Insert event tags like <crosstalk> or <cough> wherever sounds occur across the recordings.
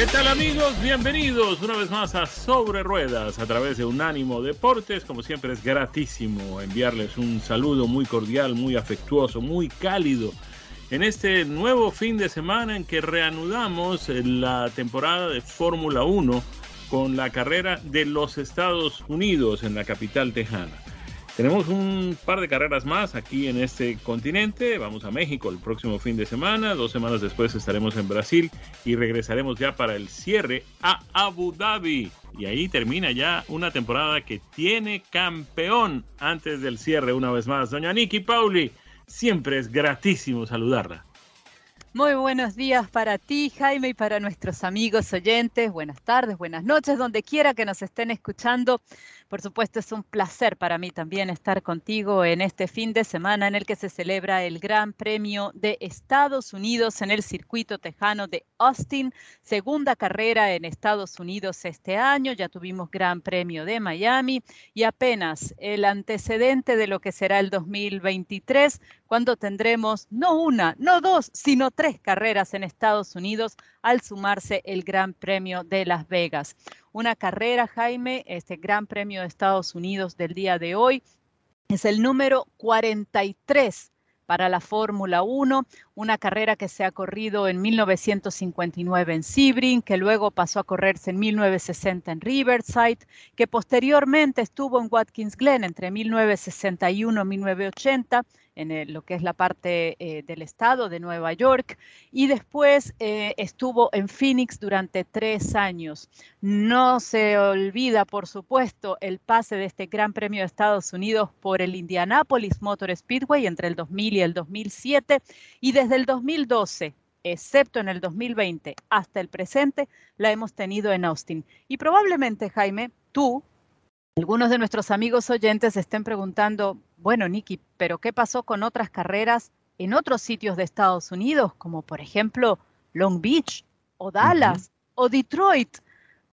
¿Qué tal amigos? Bienvenidos una vez más a Sobre Ruedas a través de Unánimo Deportes. Como siempre es gratísimo enviarles un saludo muy cordial, muy afectuoso, muy cálido en este nuevo fin de semana en que reanudamos la temporada de Fórmula 1 con la carrera de los Estados Unidos en la capital tejana. Tenemos un par de carreras más aquí en este continente. Vamos a México el próximo fin de semana. Dos semanas después estaremos en Brasil y regresaremos ya para el cierre a Abu Dhabi. Y ahí termina ya una temporada que tiene campeón antes del cierre una vez más. Doña Niki Pauli, siempre es gratísimo saludarla. Muy buenos días para ti, Jaime, y para nuestros amigos oyentes. Buenas tardes, buenas noches, donde quiera que nos estén escuchando. Por supuesto, es un placer para mí también estar contigo en este fin de semana en el que se celebra el Gran Premio de Estados Unidos en el circuito tejano de Austin, segunda carrera en Estados Unidos este año. Ya tuvimos Gran Premio de Miami y apenas el antecedente de lo que será el 2023, cuando tendremos no una, no dos, sino tres carreras en Estados Unidos al sumarse el Gran Premio de Las Vegas una carrera, Jaime, este Gran Premio de Estados Unidos del día de hoy. Es el número 43 para la Fórmula 1, una carrera que se ha corrido en 1959 en Sebring, que luego pasó a correrse en 1960 en Riverside, que posteriormente estuvo en Watkins Glen entre 1961 y 1980 en lo que es la parte eh, del estado de Nueva York, y después eh, estuvo en Phoenix durante tres años. No se olvida, por supuesto, el pase de este Gran Premio de Estados Unidos por el Indianapolis Motor Speedway entre el 2000 y el 2007, y desde el 2012 excepto en el 2020 hasta el presente, la hemos tenido en Austin. Y probablemente, Jaime, tú, algunos de nuestros amigos oyentes estén preguntando, bueno, Nicky, pero ¿qué pasó con otras carreras en otros sitios de Estados Unidos, como por ejemplo Long Beach o Dallas o Detroit?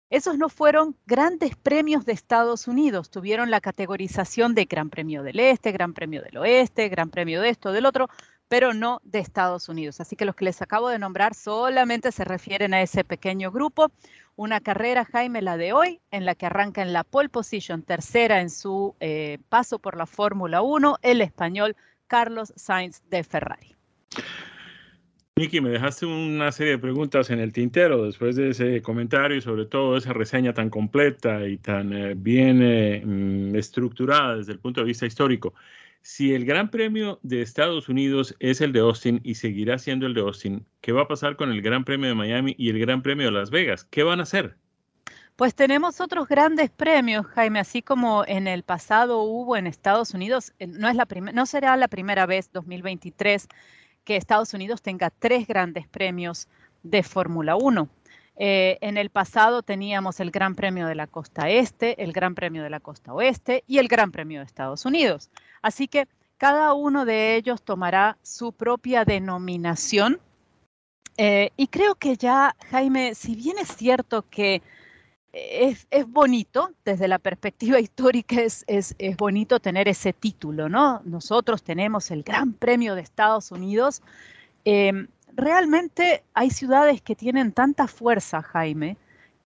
Esos no fueron grandes premios de Estados Unidos, tuvieron la categorización de Gran Premio del Este, Gran Premio del Oeste, Gran Premio de esto, del otro, pero no de Estados Unidos. Así que los que les acabo de nombrar solamente se refieren a ese pequeño grupo. Una carrera, Jaime, la de hoy, en la que arranca en la pole position, tercera en su eh, paso por la Fórmula 1, el español Carlos Sainz de Ferrari. Miki, me dejaste una serie de preguntas en el tintero después de ese comentario y sobre todo esa reseña tan completa y tan eh, bien eh, mm, estructurada desde el punto de vista histórico. Si el Gran Premio de Estados Unidos es el de Austin y seguirá siendo el de Austin, ¿qué va a pasar con el Gran Premio de Miami y el Gran Premio de Las Vegas? ¿Qué van a hacer? Pues tenemos otros grandes premios, Jaime, así como en el pasado hubo en Estados Unidos, eh, no, es la no será la primera vez, 2023, que Estados Unidos tenga tres grandes premios de Fórmula 1. Eh, en el pasado teníamos el Gran Premio de la Costa Este, el Gran Premio de la Costa Oeste y el Gran Premio de Estados Unidos. Así que cada uno de ellos tomará su propia denominación. Eh, y creo que ya, Jaime, si bien es cierto que es, bonito, desde la perspectiva <laughs> histórica es, es, bonito tener ese título, ¿no? Nosotros tenemos el Gran Premio de Estados Unidos. Em, realmente hay ciudades que tienen tanta fuerza, Jaime,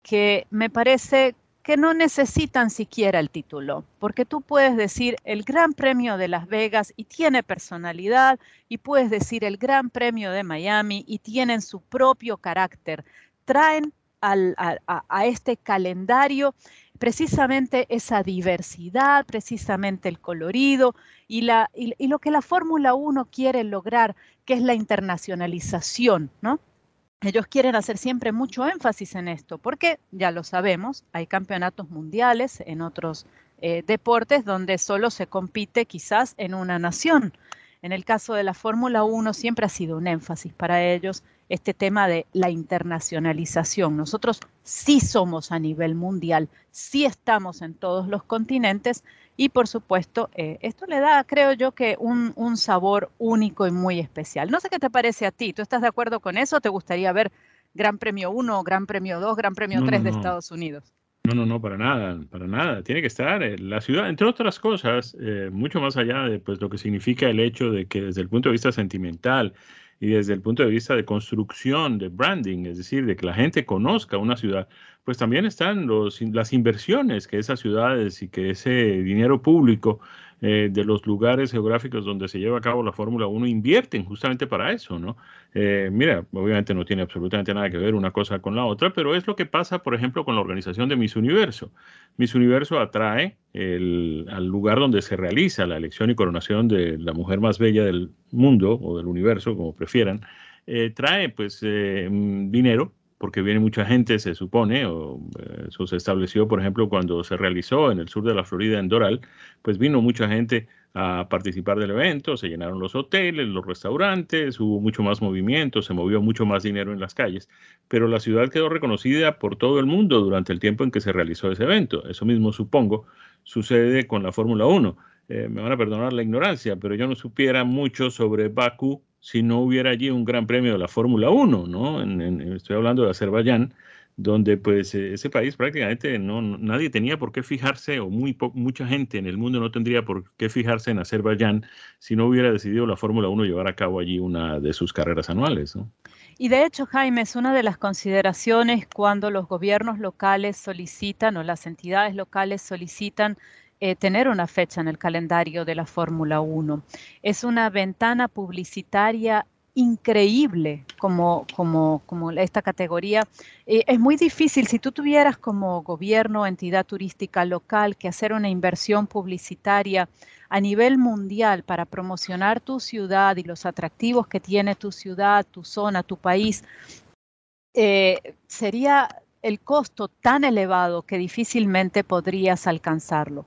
que me parece que no necesitan siquiera el título, porque tú puedes decir el Gran Premio de Las Vegas y tiene personalidad, y puedes decir el Gran Premio de Miami y tienen su propio carácter. Traen a, este calendario precisamente esa diversidad, precisamente el colorido y, lo que la Fórmula 1 quiere lograr, que es la internacionalización, ¿no? Ellos quieren hacer siempre mucho énfasis en esto, porque ya lo sabemos, hay campeonatos mundiales en otros eh, deportes donde solo se compite quizás en una nación. En el caso de la Fórmula 1 siempre ha sido un énfasis para ellos este tema de la internacionalización. Nosotros sí somos a nivel mundial, sí estamos en todos los continentes y por supuesto eh, esto le da, creo yo, que un, sabor único y muy especial. No sé qué te parece a ti, ¿tú estás de acuerdo con eso? ¿Te gustaría ver Gran Premio 1, Gran Premio 2, Gran Premio 3 de Estados Unidos? No, no, no, para nada, para nada. Tiene que estar eh, la ciudad, entre otras cosas, eh, mucho más allá de pues, lo que significa el hecho de que desde el punto de vista sentimental y desde el punto de vista de construcción, de branding, es decir, de que la gente conozca una ciudad, pues también están los, las inversiones que esas ciudades y que ese dinero público eh, de los lugares geográficos donde se lleva a cabo la Fórmula 1 invierten justamente para eso, ¿no? Eh, mira, obviamente no tiene absolutamente nada que ver una cosa con la otra, pero es lo que pasa, por ejemplo, con la organización de Miss Universo. Miss Universo atrae al lugar donde se realiza la elección y coronación de la mujer más bella del mundo o del universo, como prefieran, eh, trae pues dinero porque viene mucha gente, se supone, o eh, eso se estableció, por ejemplo, cuando se realizó en el sur de la Florida, en Doral, pues vino mucha gente a participar del evento, se llenaron los hoteles, los restaurantes, hubo mucho más movimiento, se movió mucho más dinero en las calles, pero la ciudad quedó reconocida por todo el mundo durante el tiempo en que se realizó ese evento. Eso mismo, supongo, sucede con la Fórmula 1. Eh, me van a perdonar la ignorancia, pero yo no supiera mucho sobre Bakú si no hubiera allí un gran premio de la Fórmula 1, ¿no? estoy hablando de Azerbaiyán, donde pues e, ese país prácticamente no, nadie tenía por qué fijarse, o muy mucha gente en el mundo no tendría por qué fijarse en Azerbaiyán si no hubiera decidido la Fórmula 1 llevar a cabo allí una de sus carreras anuales, ¿no? Y de hecho, Jaime, es una de las consideraciones cuando los gobiernos locales solicitan o las entidades locales solicitan eh, tener una fecha en el calendario de la Fórmula 1. Es una ventana publicitaria increíble como, como, como esta categoría. Eh, es muy difícil, si tú tuvieras como gobierno, entidad turística local, que hacer una inversión publicitaria a nivel mundial para promocionar tu ciudad y los atractivos que tiene tu ciudad, tu zona, tu país, eh, sería el costo tan elevado que difícilmente podrías alcanzarlo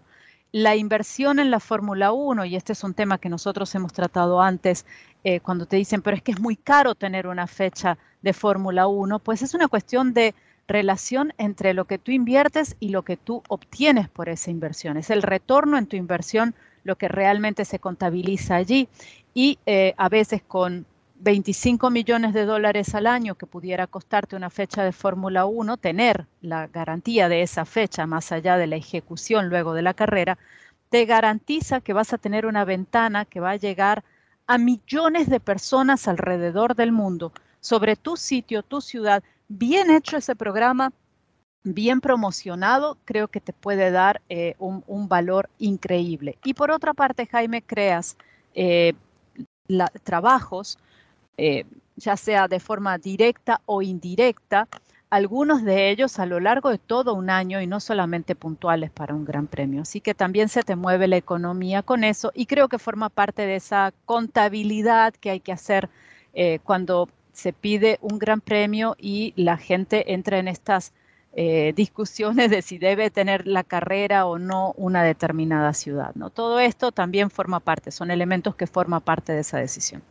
la inversión en la Fórmula 1, y este es un tema que nosotros hemos tratado antes, eh, cuando te dicen, pero es que es muy caro tener una fecha de Fórmula 1, pues es una cuestión de relación entre lo que tú inviertes y lo que tú obtienes por esa inversión. Es el retorno en tu inversión lo que realmente se contabiliza allí y eh, a veces con 25 millones de dólares al año que pudiera costarte una fecha de Fórmula 1, tener la garantía de esa fecha más allá de la ejecución luego de la carrera, te garantiza que vas a tener una ventana que va a llegar a millones de personas alrededor del mundo sobre tu sitio, tu ciudad. Bien hecho ese programa, bien promocionado, creo que te puede dar eh, un, valor increíble. Y por otra parte, Jaime, creas eh, trabajos eh, ya sea de forma directa o indirecta, algunos de ellos a lo largo de todo un año y no solamente puntuales para un gran premio. Así que también se te mueve la economía con eso y creo que forma parte de esa contabilidad que hay que hacer eh, cuando se pide un gran premio y la gente entra en estas eh, <laughs> discusiones de si debe tener la carrera o no una determinada ciudad. ¿no? Todo esto también forma parte, son elementos que forman parte de esa decisión.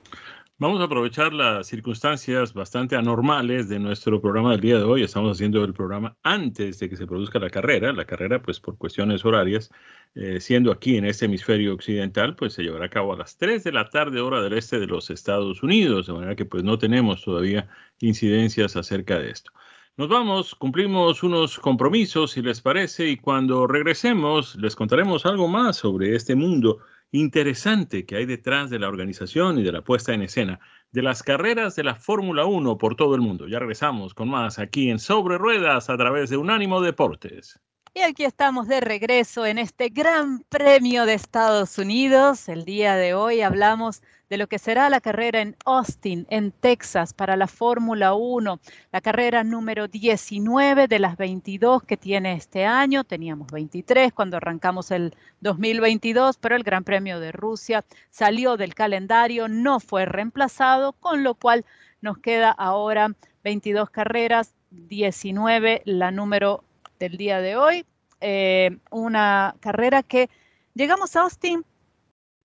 Vamos a aprovechar las circunstancias bastante anormales de nuestro programa del día de hoy. Estamos haciendo el programa antes de que se produzca la carrera. La carrera, pues por cuestiones horarias, eh, siendo aquí en este hemisferio occidental, pues se llevará a cabo a las 3 de la tarde hora del este de los Estados Unidos, de manera que pues no tenemos todavía incidencias acerca de esto. Nos vamos, cumplimos unos compromisos, si les parece, y cuando regresemos les contaremos algo más sobre este mundo interesante que hay detrás de la organización y de la puesta en escena de las carreras de la Fórmula 1 por todo el mundo. Ya regresamos con más aquí en Sobre Ruedas a través de Unánimo Deportes. Y aquí estamos de regreso en este Gran Premio de Estados Unidos. El día de hoy hablamos de lo que será la carrera en Austin, en Texas, para la Fórmula 1, la carrera número 19 de las 22 que tiene este año. Teníamos 23 cuando arrancamos el 2022, pero el Gran Premio de Rusia salió del calendario, no fue reemplazado, con lo cual nos queda ahora 22 carreras, 19 la número del día de hoy. Eh, una carrera que llegamos a Austin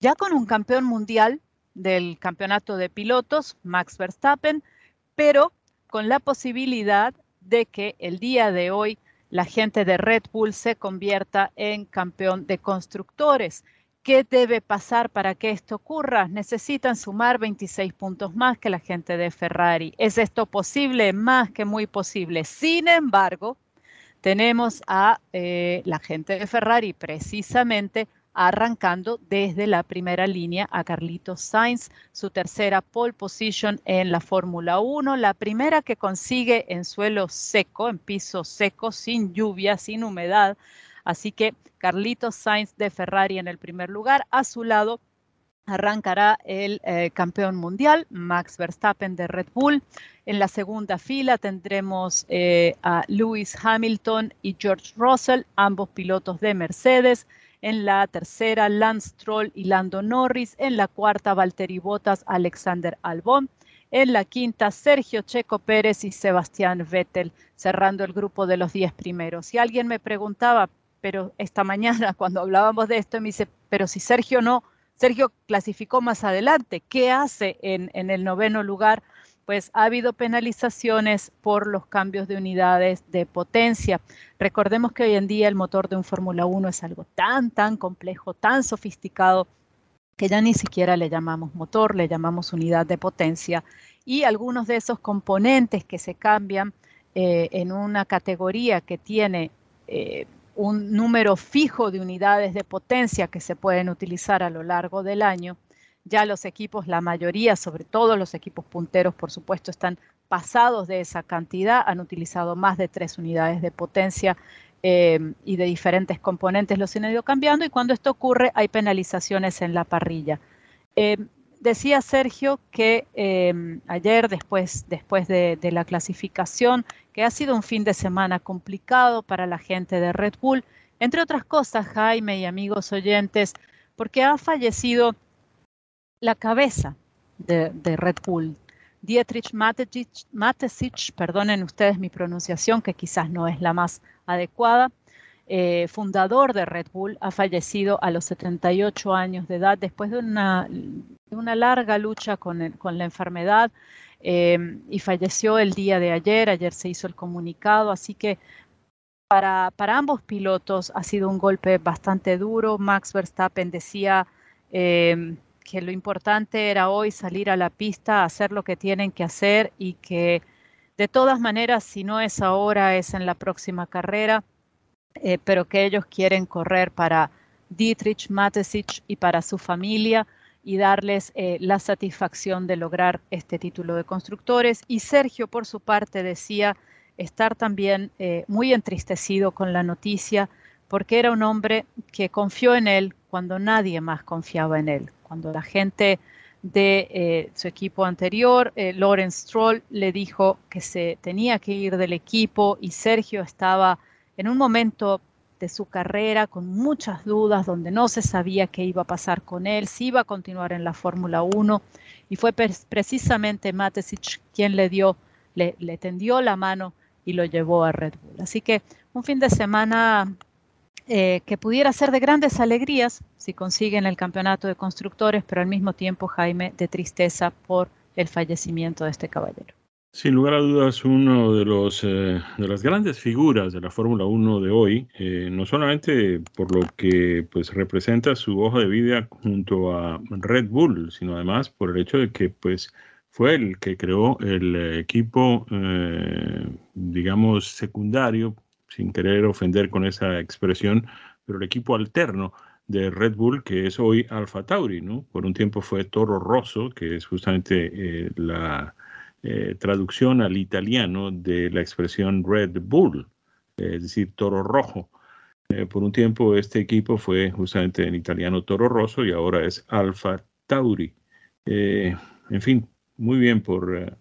ya con un campeón mundial del campeonato de pilotos, Max Verstappen, pero con la posibilidad de que el día de hoy la gente de Red Bull se convierta en campeón de constructores. ¿Qué debe pasar para que esto ocurra? Necesitan sumar 26 puntos más que la gente de Ferrari. ¿Es esto posible? Más que muy posible. Sin embargo, tenemos a eh, la gente de Ferrari precisamente arrancando desde la primera línea a Carlitos Sainz, su tercera pole position en la Fórmula 1, la primera que consigue en suelo seco, en piso seco, sin lluvia, sin humedad. Así que Carlitos Sainz de Ferrari en el primer lugar, a su lado arrancará el eh, campeón mundial, Max Verstappen de Red Bull. En la segunda fila tendremos eh, a Lewis Hamilton y George Russell, ambos pilotos de Mercedes. En la tercera, Lance Stroll y Lando Norris. En la cuarta, Valtteri Bottas, Alexander Albon. En la quinta, Sergio Checo Pérez y Sebastián Vettel, cerrando el grupo de los diez primeros. Si alguien me preguntaba, pero esta mañana <laughs> cuando hablábamos de esto, me dice, pero si Sergio no, Sergio clasificó más adelante, ¿qué hace en el noveno lugar? Pues ha habido penalizaciones por los cambios de unidades de potencia. Recordemos que hoy en día el motor de un Fórmula 1 es algo tan, tan complejo, tan sofisticado, que ya ni siquiera le llamamos motor, le llamamos unidad de potencia. Y algunos de esos componentes que se cambian eh, en una categoría que tiene eh, un número fijo de unidades de potencia que se pueden utilizar a lo largo del año, ya los equipos, la mayoría, sobre todo los equipos punteros, por supuesto, están pasados de esa cantidad, han utilizado más de tres unidades de potencia eh, y de diferentes componentes los han ido cambiando y cuando esto ocurre hay penalizaciones en la parrilla. Eh, decía Sergio que eh, ayer, después, después de, de, la clasificación, que ha sido un fin de semana complicado para la gente de Red Bull, entre otras cosas, Jaime y amigos oyentes, porque ha fallecido la cabeza de, Red Bull, Dietrich Matesich, perdonen ustedes mi pronunciación, que quizás no es la más adecuada, eh, fundador de Red Bull, ha fallecido a los 78 años de edad después de una, larga lucha con, la enfermedad eh, y falleció el día de ayer. Ayer se hizo el comunicado, así que para, para ambos pilotos ha sido un golpe bastante duro. Max Verstappen decía... Eh, que lo importante era hoy salir a la pista, hacer lo que tienen que hacer y que de todas maneras, si no es ahora, es en la próxima carrera, eh, pero que ellos quieren correr para Dietrich Matesich y para su familia y darles eh, la satisfacción de lograr este título de constructores. Y Sergio, por su parte, decía estar también eh, muy entristecido con la noticia porque era un hombre que confió en él cuando nadie más confiaba en él, cuando la gente de eh, su equipo anterior, eh, Lawrence Stroll, le dijo que se tenía que ir del equipo y Sergio estaba en un momento de su carrera con muchas dudas, donde no se sabía qué iba a pasar con él, si iba a continuar en la Fórmula 1 y fue precisamente Matesic quien le dio, le, le tendió la mano y lo llevó a Red Bull. Así que un fin de semana eh, que pudiera ser de grandes alegrías si consiguen el campeonato de constructores, pero al mismo tiempo, Jaime, de tristeza por el fallecimiento de este caballero. Sin lugar a dudas, uno de, los, eh, de las grandes figuras de la Fórmula 1 de hoy, eh, no solamente por lo que pues, representa su hoja de vida junto a Red Bull, sino además por el hecho de que pues, fue el que creó el equipo, digamos, secundario sin querer ofender con esa expresión, pero el equipo alterno de Red Bull, que es hoy Alfa Tauri, ¿no? Por un tiempo fue Toro Rosso, que es justamente eh, la eh, traducción al italiano de la expresión Red Bull, es decir, Toro Rojo. Eh, por un tiempo este equipo fue justamente en italiano Toro Rosso y ahora es Alfa Tauri. Eh, en fin, muy bien por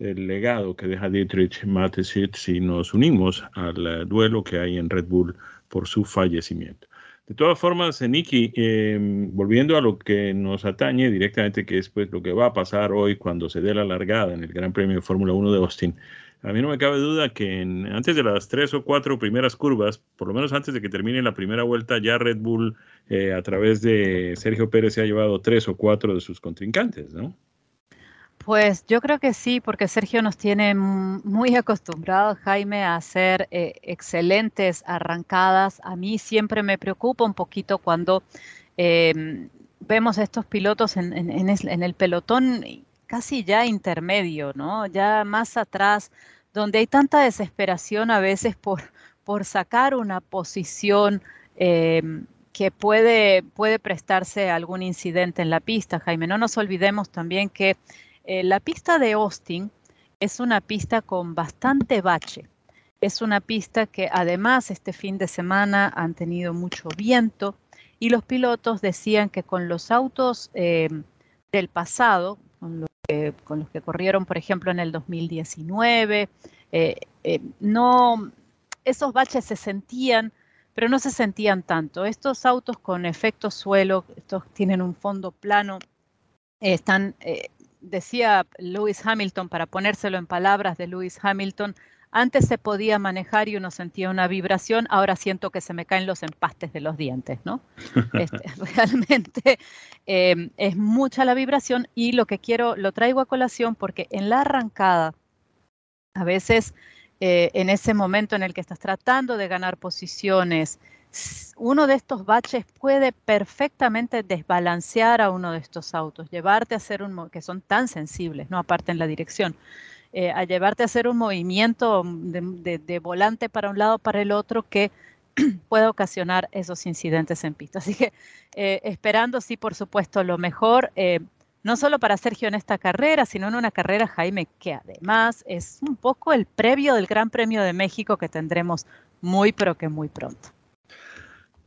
el legado que deja Dietrich Mateschitz si nos unimos al duelo que hay en Red Bull por su fallecimiento. De todas formas, Nicky, em, volviendo a lo que nos atañe directamente, que es pues, lo que va a pasar hoy cuando se dé la largada en el Gran Premio de Fórmula 1 de Austin, a mí no me cabe duda que antes de las tres o cuatro primeras curvas, por lo menos antes de que termine la primera vuelta, ya Red Bull eh, a través de Sergio Pérez se ha llevado tres o cuatro de sus contrincantes, ¿no? Pues yo creo que sí, porque Sergio nos tiene muy acostumbrados, Jaime, a hacer eh, excelentes arrancadas. A mí siempre me preocupa un poquito cuando em, vemos a estos pilotos en, en, el pelotón casi ya intermedio, ¿no? Ya más atrás, donde hay tanta desesperación a veces por, por sacar una posición em, que puede, puede prestarse algún incidente en la pista, Jaime. No nos olvidemos también que eh, la pista de Austin es una pista con bastante bache. Es una pista que además este fin de semana han tenido mucho viento y los pilotos decían que con los autos eh, del pasado, con, los que corrieron por ejemplo en el 2019, eh, no, esos baches se sentían, pero no se sentían tanto. Estos autos con efecto suelo, estos tienen un fondo plano, están decía Lewis Hamilton, para ponérselo en palabras de Lewis Hamilton, antes se podía manejar y uno sentía una vibración, ahora siento que se me caen los empastes de los dientes, ¿no? <laughs> Este, <laughs> realmente em, es mucha la vibración y lo que quiero, lo traigo a colación porque en la arrancada, a veces eh, en ese momento en el que estás tratando de ganar posiciones, uno de estos baches puede perfectamente desbalancear a uno de estos autos, llevarte a hacer un, que son tan sensibles, no aparte en la dirección, eh, a llevarte a hacer un movimiento de, volante para un lado, para el otro, que <clears throat> puede ocasionar esos incidentes en pista. Así que eh, esperando, sí, por supuesto, lo mejor, eh, no solo para Sergio en esta carrera, sino en una carrera, Jaime, que además es un poco el previo del Gran Premio de México que tendremos muy, pero que muy pronto.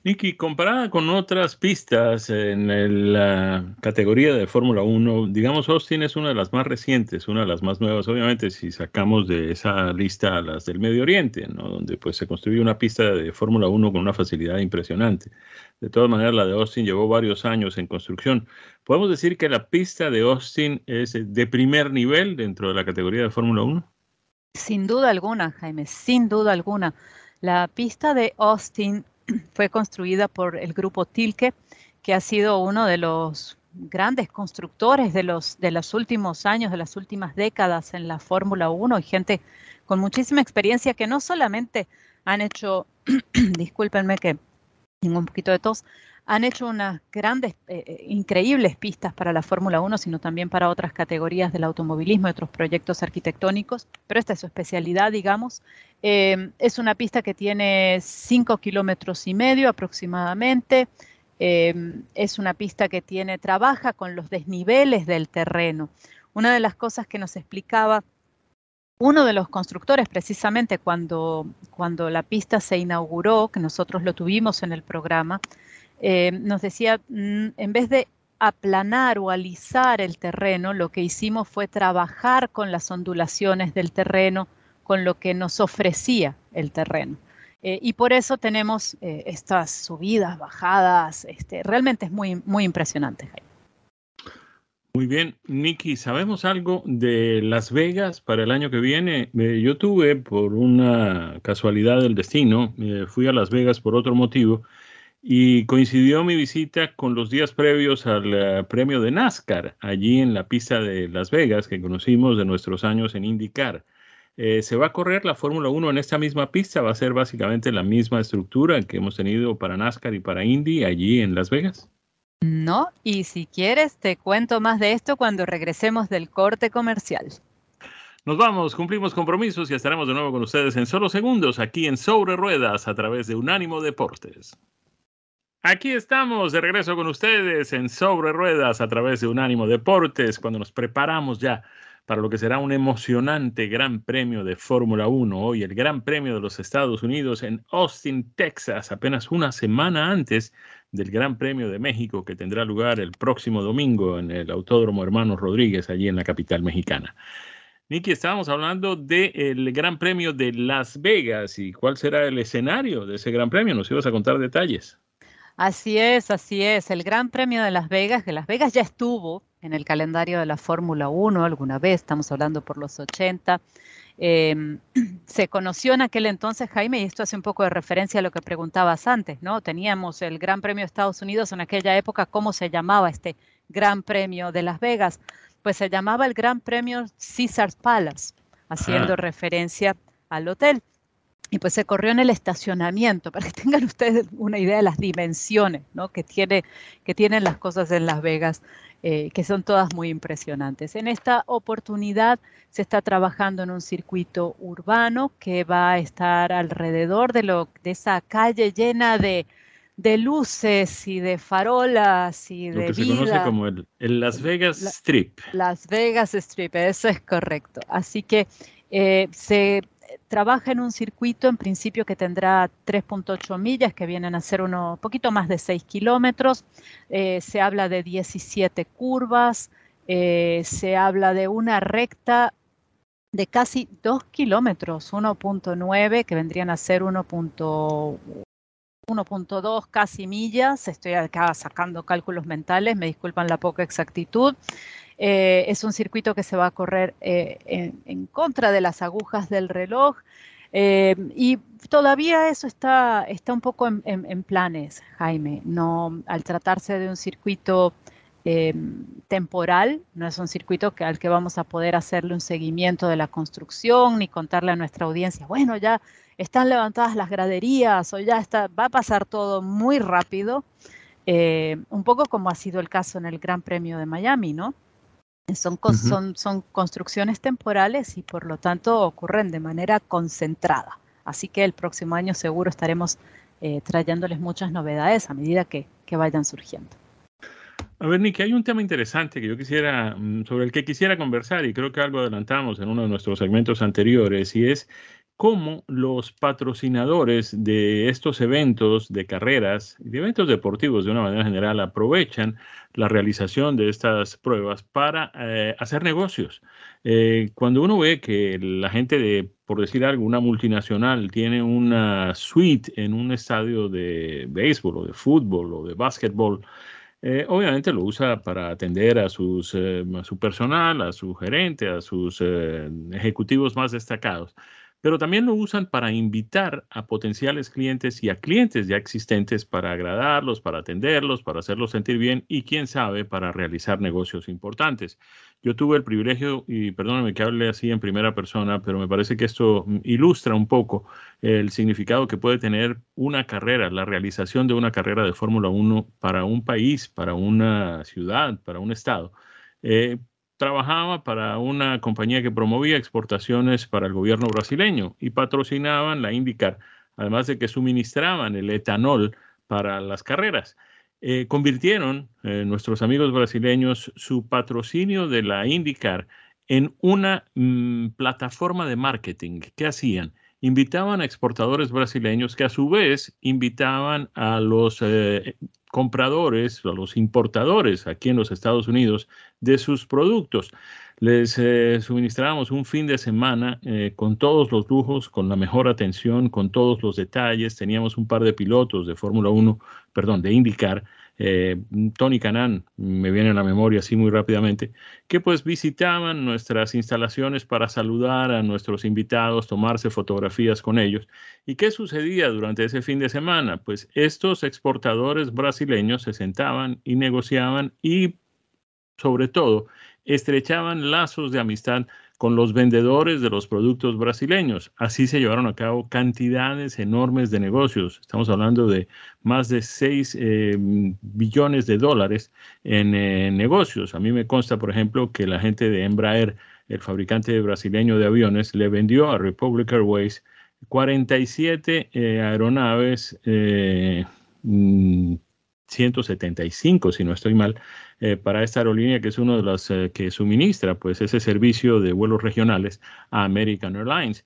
Nicky, comparada con otras pistas en la categoría de Fórmula 1, digamos Austin es una de las más recientes, una de las más nuevas, obviamente si sacamos de esa lista las del Medio Oriente, ¿no? donde pues se construyó una pista de Fórmula 1 con una facilidad impresionante. De todas maneras, la de Austin llevó varios años en construcción. ¿Podemos decir que la pista de Austin es de primer nivel dentro de la categoría de Fórmula 1? Sin duda alguna, Jaime, sin duda alguna. La pista de Austin fue construida por el grupo Tilke, que ha sido uno de los grandes constructores de los, de los últimos años, de las últimas décadas en la Fórmula 1 y gente con muchísima experiencia que no solamente han hecho, <clears throat> discúlpenme que tengo poquito de tos, han hecho unas grandes, eh, eh, increíbles pistas para la Fórmula 1, sino también para otras categorías del automovilismo y otros proyectos arquitectónicos, pero esta es su especialidad, digamos. Eh, es una pista que tiene 5 kilómetros y medio aproximadamente. es una pista que tiene, trabaja con los desniveles del terreno. Una de las cosas que nos explicaba uno de los constructores, precisamente cuando, cuando la pista se inauguró, que nosotros lo tuvimos en el programa, eh, nos decía, mm, en vez de aplanar o alisar el terreno, lo que hicimos fue trabajar con las ondulaciones del terreno, con lo que nos ofrecía el terreno. Eh, y por eso tenemos eh, estas subidas, bajadas, este, realmente es muy, muy impresionante. Muy bien, Nicky, ¿sabemos algo de Las Vegas para el año que viene? yo tuve, por una casualidad del destino, fui a Las Vegas por otro motivo y coincidió mi visita con los días previos al eh, premio de NASCAR, allí en la pista de Las Vegas, que conocimos de nuestros años en IndyCar. Eh, ¿Se va a correr la Fórmula 1 en esta misma pista? ¿Va a ser básicamente la misma estructura que hemos tenido para NASCAR y para Indy allí en Las Vegas? No, y si quieres te cuento más de esto cuando regresemos del corte comercial. Nos vamos, cumplimos compromisos y estaremos de nuevo con ustedes en solo segundos aquí en Sobre Ruedas a través de Unánimo Deportes. Aquí estamos de regreso con ustedes en Sobre Ruedas a través de Unánimo Deportes, cuando nos preparamos ya para lo que será un emocionante Gran Premio de Fórmula 1. Hoy el Gran Premio de los Estados Unidos en Austin, Texas, apenas una semana antes del Gran Premio de México que tendrá lugar el próximo domingo en el Autódromo Hermanos Rodríguez, allí en la capital mexicana. Niki, estábamos hablando del Gran Premio de Las Vegas y cuál será el escenario de ese Gran Premio. Nos ibas a contar detalles. Así es, así es. El Gran Premio de Las Vegas, que Las Vegas ya estuvo en el calendario de la Fórmula 1 alguna vez, estamos hablando por los 80. Em, <clears throat> se conoció en aquel entonces, Jaime, y esto hace un poco de referencia a lo que preguntabas antes, ¿no? Teníamos el Gran Premio de Estados Unidos en aquella época, ¿cómo se llamaba este Gran Premio de Las Vegas? Pues se llamaba el Gran Premio Caesars Palace, haciendo referencia al hotel. Y pues se corrió en el estacionamiento, para que <laughs> tengan ustedes una idea de las dimensiones ¿no? que, tiene, que tienen las cosas en Las Vegas. Eh, que son todas muy impresionantes. En esta oportunidad se está trabajando en un circuito urbano que va a estar alrededor de, lo, de esa calle llena de, luces y de farolas y lo de que se conoce como el, Las Vegas Strip. Las Vegas Strip, eso es correcto. Así que eh, se trabaja en un circuito en principio que tendrá 3.8 millas, que vienen a ser un poquito más de 6 kilómetros. Eh, se habla de 17 curvas, eh, se habla de una recta de casi 2 kilómetros, 1.9, que vendrían a ser 1.2 casi millas. Estoy acá sacando cálculos mentales, me disculpan la poca exactitud. Eh, es un circuito que se va a correr eh, en, contra de las agujas del reloj. Eh, y todavía eso está, está un poco en, planes, Jaime. No, al tratarse de un circuito temporal, no es un circuito que, al que vamos a poder hacerle un seguimiento de la construcción ni contarle a nuestra audiencia, bueno, ya están levantadas las graderías o ya está, va a pasar todo muy rápido, un poco como ha sido el caso en el Gran Premio de Miami, ¿no? Son, son, son construcciones temporales y por lo tanto ocurren de manera concentrada. Así que el próximo año seguro estaremos eh, trayéndoles muchas novedades a medida que, que vayan surgiendo. A ver, Nick, hay un tema interesante que yo quisiera, mm, sobre el que quisiera conversar y creo que algo adelantamos en uno de nuestros segmentos anteriores y es cómo los patrocinadores de estos eventos de carreras y de eventos deportivos de una manera general aprovechan la realización de estas pruebas para eh, hacer negocios. Eh, cuando uno ve que la gente de, por decir algo, una multinacional tiene una suite en un estadio de béisbol o de fútbol o de básquetbol, eh, obviamente lo usa para atender a, sus, a su personal, a su gerente, a sus ejecutivos más destacados pero también lo usan para invitar a potenciales clientes y a clientes ya existentes para agradarlos, para atenderlos, para hacerlos sentir bien y quién sabe, para realizar negocios importantes. Yo tuve el privilegio, y perdóname que hable así en primera persona, pero me parece que esto ilustra un poco el significado que puede tener una carrera, la realización de una carrera de Fórmula 1 para un país, para una ciudad, para un estado. Eh, trabajaba para una compañía que promovía exportaciones para el gobierno brasileño y patrocinaban la IndyCar, además de que suministraban el etanol para las carreras. Eh, convirtieron eh, nuestros amigos brasileños su patrocinio de la IndyCar en una mm, plataforma de marketing. ¿Qué hacían? Invitaban a exportadores brasileños que a su vez invitaban a los eh, compradores, a los importadores aquí en los Estados Unidos de sus productos. Les eh, suministrábamos un fin de semana eh, con todos los lujos, con la mejor atención, con todos los detalles. Teníamos un par de pilotos de Fórmula 1, perdón, de IndyCar, eh, Tony Canan, me viene a la memoria así muy rápidamente, que pues visitaban nuestras instalaciones para saludar a nuestros invitados, tomarse fotografías con ellos. ¿Y qué sucedía durante ese fin de semana? Pues estos exportadores brasileños se sentaban y negociaban y sobre todo estrechaban lazos de amistad con los vendedores de los productos brasileños. Así se llevaron a cabo cantidades enormes de negocios. Estamos hablando de más de 6 eh, billones de dólares en eh, negocios. A mí me consta, por ejemplo, que la gente de Embraer, el fabricante brasileño de aviones, le vendió a Republic Airways 47 eh, aeronaves mm, 175, si no estoy mal, eh, para esta aerolínea que es uno de las eh, que suministra pues ese servicio de vuelos regionales a American Airlines.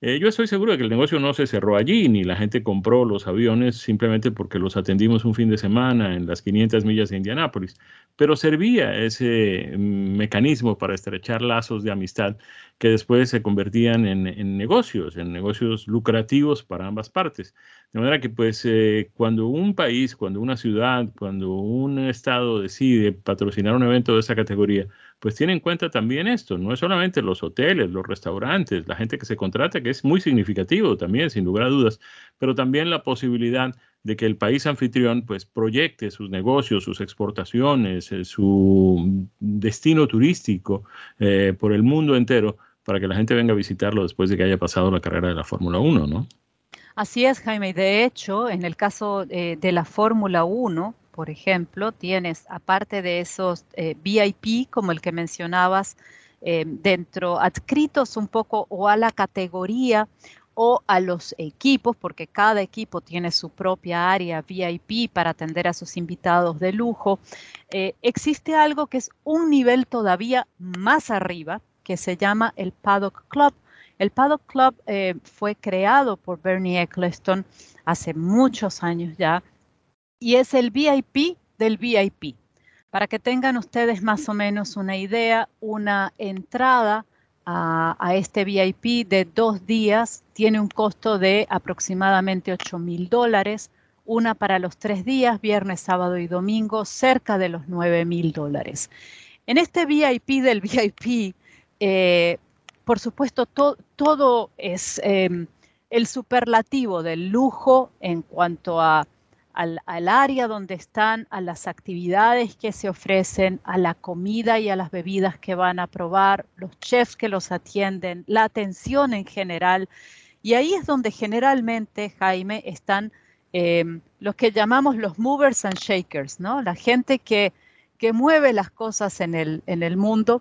Eh, yo estoy seguro de que el negocio no se cerró allí, ni la gente compró los aviones simplemente porque los atendimos un fin de semana en las 500 millas de Indianápolis, pero servía ese mm, mecanismo para estrechar lazos de amistad que después se convertían en, negocios, en negocios lucrativos para ambas partes. De manera que pues eh, cuando un país, cuando una ciudad, cuando un estado decide patrocinar un evento de esa categoría, pues tiene en cuenta también esto, no es solamente los hoteles, los restaurantes, la gente que se contrata, que es muy significativo también, sin lugar a dudas, pero también la posibilidad de que el país anfitrión pues proyecte sus negocios, sus exportaciones, eh, su destino turístico eh, por el mundo entero para que la gente venga a visitarlo después de que haya pasado la carrera de la Fórmula 1, ¿no? Así es, Jaime. De hecho, en el caso eh, de la Fórmula 1, por ejemplo, tienes, aparte de esos eh, VIP, como el que mencionabas, eh, dentro, adscritos un poco o a la categoría o a los equipos, porque cada equipo tiene su propia área VIP para atender a sus invitados de lujo, existe algo que es un nivel todavía más arriba, que se llama el Paddock Club. El Paddock Club eh, fue creado por Bernie Eccleston hace muchos años ya y es el VIP del VIP. Para que tengan ustedes más o menos una idea, una entrada a, este VIP de dos días tiene un costo de aproximadamente 8 mil dólares, una para los tres días, viernes, sábado y domingo, cerca de los 9 mil dólares. En este VIP del VIP eh, por supuesto, todo es em, el superlativo del lujo en cuanto a, al, área donde están, a las actividades que se ofrecen, a la comida y a las bebidas que van a probar, los chefs que los atienden, la atención en general. Y ahí es donde generalmente, Jaime, están em, los que llamamos los movers and shakers, ¿no? La gente que, que mueve las cosas en el, en el mundo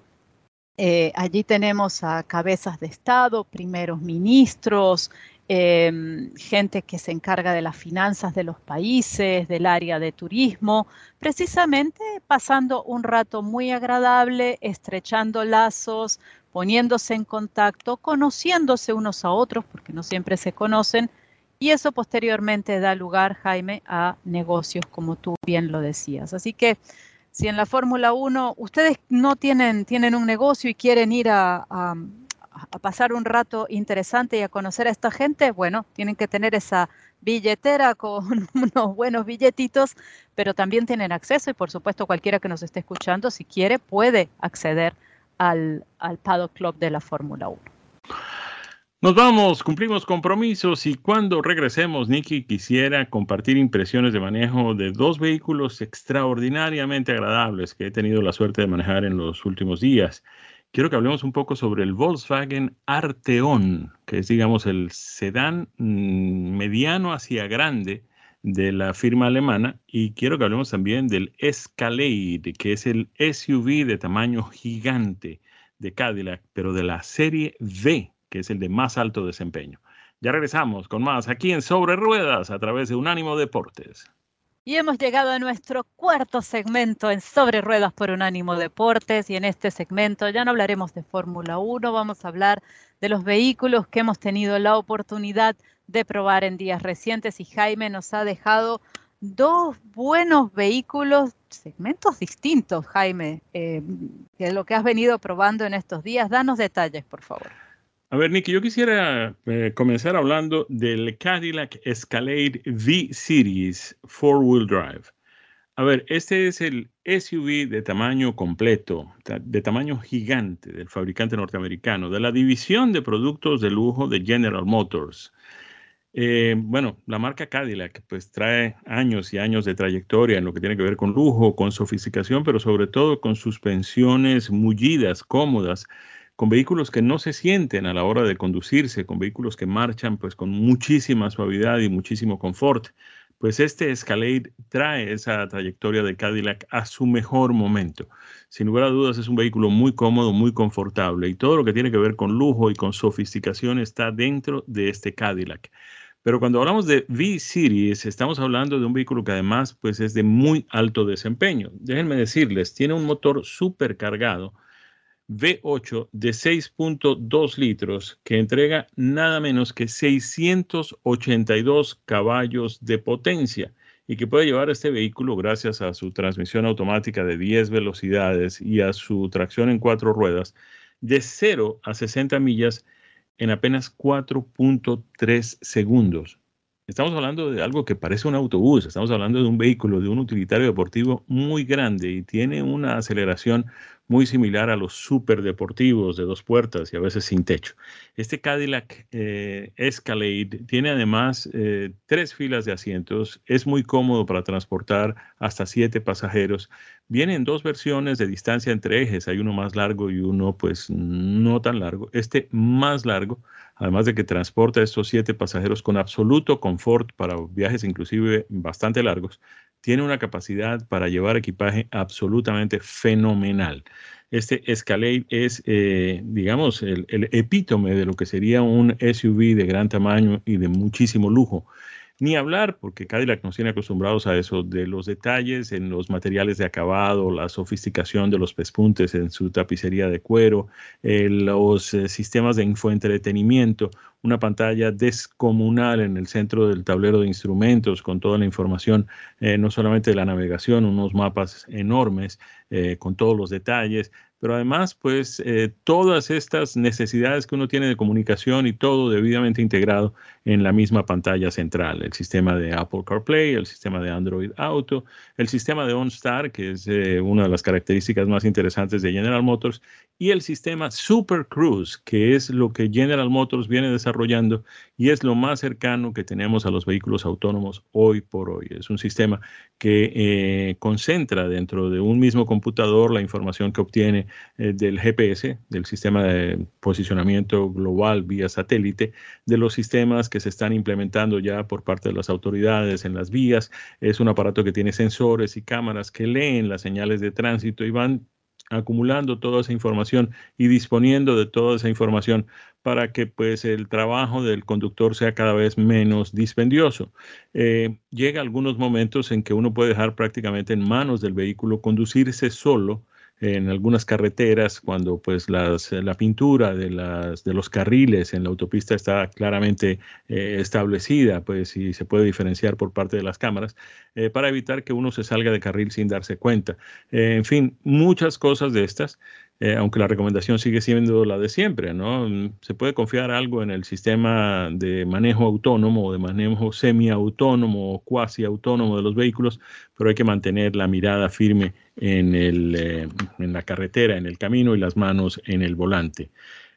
eh, allí tenemos a cabezas de Estado, primeros ministros, em, gente que se encarga de las finanzas de los países, del área de turismo, precisamente pasando un rato muy agradable, estrechando lazos, poniéndose en contacto, conociéndose unos a otros, porque no siempre se conocen, y eso posteriormente da lugar, Jaime, a negocios, como tú bien lo decías. Así que si en la Fórmula 1 ustedes no tienen, tienen un negocio y quieren ir a, pasar un rato interesante y a conocer a esta gente, bueno, tienen que tener esa billetera <laughs> con unos buenos billetitos, pero también tienen acceso y por supuesto cualquiera que nos esté escuchando, si quiere, puede acceder al, al Paddock Club de la Fórmula 1. Nos vamos, cumplimos compromisos y cuando regresemos, Nicky, quisiera compartir impresiones de manejo de dos vehículos extraordinariamente agradables que he tenido la suerte de manejar en los últimos días. Quiero que hablemos un poco sobre el Volkswagen Arteon, que es, digamos, el sedán mm, mediano hacia grande de la firma alemana. Y quiero que hablemos también del Escalade, que es el SUV de tamaño gigante de Cadillac, pero de la serie V que es el de más alto desempeño. Ya regresamos con más aquí en Sobre Ruedas a través de Unánimo Deportes. Y hemos llegado a nuestro cuarto segmento en Sobre Ruedas por Unánimo Deportes. Y en este segmento ya no hablaremos de Fórmula 1, vamos a hablar de los vehículos que hemos tenido la oportunidad de probar en días recientes. Y Jaime nos ha dejado dos buenos vehículos, segmentos distintos, Jaime, eh, de lo que has venido probando en estos días. Danos detalles, por favor. A ver, Nicky, yo quisiera eh, comenzar hablando del Cadillac Escalade V-Series Four-Wheel Drive. A ver, este es el SUV de tamaño completo, de tamaño gigante del fabricante norteamericano, de la división de productos de lujo de General Motors. Eh, bueno, la marca Cadillac pues trae años y años de trayectoria en lo que tiene que ver con lujo, con sofisticación, pero sobre todo con suspensiones mullidas, cómodas, con vehículos que no se sienten a la hora de conducirse, con vehículos que marchan pues con muchísima suavidad y muchísimo confort. Pues este Escalade trae esa trayectoria de Cadillac a su mejor momento. Sin lugar a dudas es un vehículo muy cómodo, muy confortable y todo lo que tiene que ver con lujo y con sofisticación está dentro de este Cadillac. Pero cuando hablamos de V-Series, estamos hablando de un vehículo que además pues, es de muy alto desempeño. Déjenme decirles, tiene un motor supercargado V8 de 6.2 litros que entrega nada menos que 682 caballos de potencia y que puede llevar este vehículo gracias a su transmisión automática de 10 velocidades y a su tracción en cuatro ruedas de 0 a 60 millas en apenas 4.3 segundos. Estamos hablando de algo que parece un autobús, estamos hablando de un vehículo, de un utilitario deportivo muy grande y tiene una aceleración muy similar a los superdeportivos de dos puertas y a veces sin techo. Este Cadillac eh, Escalade tiene además eh, tres filas de asientos, es muy cómodo para transportar hasta siete pasajeros. Viene en dos versiones de distancia entre ejes, hay uno más largo y uno pues no tan largo. Este más largo, además de que transporta estos siete pasajeros con absoluto confort para viajes inclusive bastante largos, tiene una capacidad para llevar equipaje absolutamente fenomenal. Este Escalade es, eh, digamos, el epítome de lo que sería un SUV de gran tamaño y de muchísimo lujo. Ni hablar, porque Cadillac nos tiene acostumbrados a eso, de los detalles en los materiales de acabado, la sofisticación de los pespuntes en su tapicería de cuero, eh, los eh, sistemas de infoentretenimiento, una pantalla descomunal en el centro del tablero de instrumentos con toda la información, eh, no solamente de la navegación, unos mapas enormes con todos los detalles, pero además, pues eh, todas estas necesidades que uno tiene de comunicación y todo debidamente integrado en la misma pantalla central, el sistema de Apple CarPlay, el sistema de Android Auto, el sistema de OnStar, que es eh, una de las características más interesantes de General Motors, y el sistema Super Cruise, que es lo que General Motors viene desarrollando y es lo más cercano que tenemos a los vehículos autónomos hoy por hoy. Es un sistema que eh, concentra dentro de un mismo computador la información que obtiene eh, del GPS, del sistema de posicionamiento global vía satélite, de los sistemas que se están implementando ya por parte de las autoridades en las vías. Es un aparato que tiene sensores y cámaras que leen las señales de tránsito y van acumulando toda esa información y disponiendo de toda esa información para que pues el trabajo del conductor sea cada vez menos dispendioso. Eh, llega algunos momentos en que uno puede dejar prácticamente en manos del vehículo conducirse solo en algunas carreteras cuando pues las, la pintura de, las, de los carriles en la autopista está claramente eh, establecida pues y se puede diferenciar por parte de las cámaras eh, para evitar que uno se salga de carril sin darse cuenta. Eh, en fin, muchas cosas de estas. aunque la recomendación sigue siendo la de siempre, ¿no? Se puede confiar algo en el sistema de manejo autónomo o de manejo semiautónomo o cuasi autónomo de los vehículos, pero hay que mantener la mirada firme en, el, eh, en la carretera, en el camino y las manos en el volante.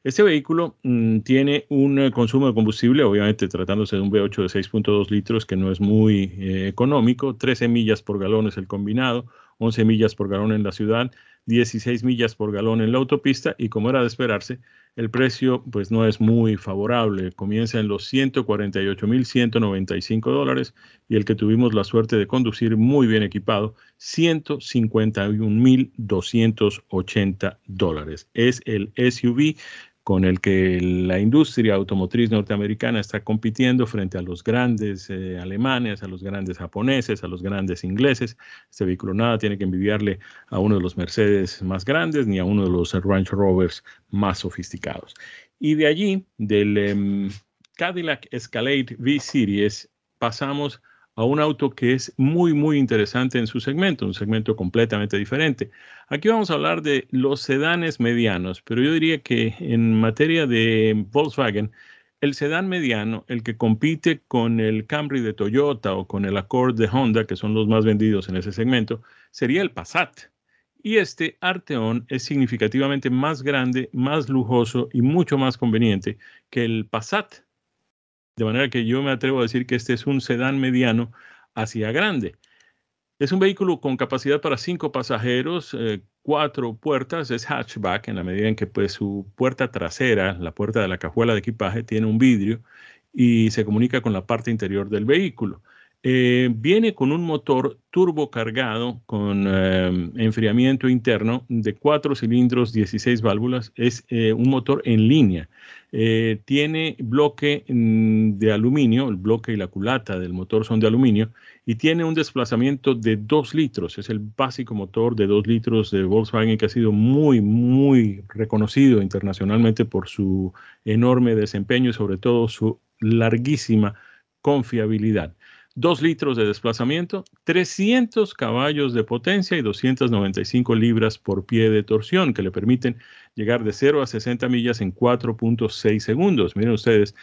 Este vehículo mm, tiene un eh, consumo de combustible, obviamente tratándose de un V8 de 6.2 litros, que no es muy eh, económico, 13 millas por galón es el combinado, 11 millas por galón en la ciudad, 16 millas por galón en la autopista y como era de esperarse, el precio pues no es muy favorable. Comienza en los 148.195 dólares y el que tuvimos la suerte de conducir muy bien equipado, 151.280 dólares. Es el SUV con el que la industria automotriz norteamericana está compitiendo frente a los grandes eh, alemanes, a los grandes japoneses, a los grandes ingleses. Este vehículo nada tiene que envidiarle a uno de los Mercedes más grandes ni a uno de los Range Rovers más sofisticados. Y de allí, del em, Cadillac Escalade V-Series, pasamos a un auto que es muy, muy interesante en su segmento, un segmento completamente diferente. Aquí vamos a hablar de los sedanes medianos, pero yo diría que en materia de Volkswagen, el sedán mediano, el que compite con el Camry de Toyota o con el Accord de Honda, que son los más vendidos en ese segmento, sería el Passat. Y este Arteon es significativamente más grande, más lujoso y mucho más conveniente que el Passat de manera que yo me atrevo a decir que este es un sedán mediano hacia grande. Es un vehículo con capacidad para cinco pasajeros, eh, cuatro puertas, es hatchback en la medida en que pues, su puerta trasera, la puerta de la cajuela de equipaje, tiene un vidrio y se comunica con la parte interior del vehículo. Eh, viene con un motor turbo cargado con eh, enfriamiento interno de cuatro cilindros, 16 válvulas. Es un motor en línea. Eh, tiene bloque mm, de aluminio, el bloque y la culata del motor son de aluminio y tiene un desplazamiento de 2 litros. Es el básico motor de 2 litros de Volkswagen que ha sido muy, muy reconocido internacionalmente por su enorme desempeño y sobre todo su larguísima confiabilidad. 2 litros de desplazamiento, 300 caballos de potencia y 295 libras por pie de torsión que le permiten llegar de 0 a 60 millas en 4.6 segundos. Miren ustedes,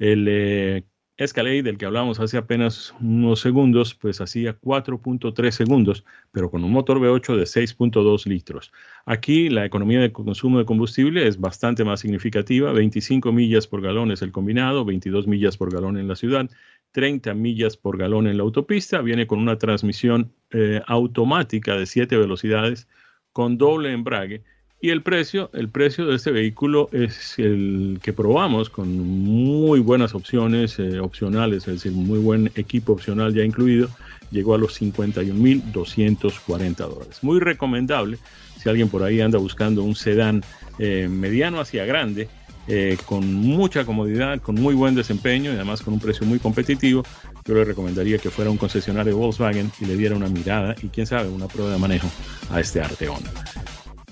el eh, Escalade del que hablamos hace apenas unos segundos, pues hacía 4.3 segundos, pero con un motor V8 de 6.2 litros. Aquí la economía de consumo de combustible es bastante más significativa, 25 millas por galón es el combinado, 22 millas por galón en la ciudad, 30 millas por galón en la autopista, viene con una transmisión eh, automática de 7 velocidades con doble embrague y el precio, el precio de este vehículo es el que probamos con muy buenas opciones eh, opcionales, es decir, muy buen equipo opcional ya incluido, llegó a los 51.240 dólares. Muy recomendable si alguien por ahí anda buscando un sedán eh, mediano hacia grande, eh, con mucha comodidad, con muy buen desempeño y además con un precio muy competitivo, yo le recomendaría que fuera un concesionario Volkswagen y le diera una mirada y quién sabe, una prueba de manejo a este Arteon.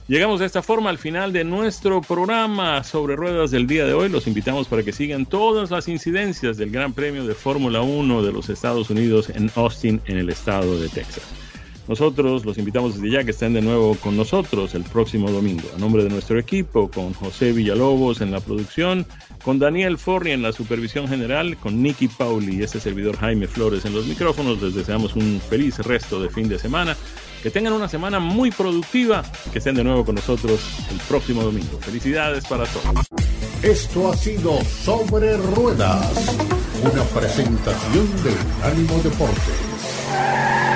Llegamos de esta forma al final de nuestro programa sobre ruedas del día de hoy. Los invitamos para que sigan todas las incidencias del Gran Premio de Fórmula 1 de los Estados Unidos en Austin, en el estado de Texas. Nosotros los invitamos desde ya que estén de nuevo con nosotros el próximo domingo. A nombre de nuestro equipo, con José Villalobos en la producción, con Daniel Forri en la supervisión general, con Nicky Pauli y este servidor Jaime Flores en los micrófonos, les deseamos un feliz resto de fin de semana. Que tengan una semana muy productiva y que estén de nuevo con nosotros el próximo domingo. Felicidades para todos. Esto ha sido Sobre Ruedas, una presentación de Ánimo Deportes.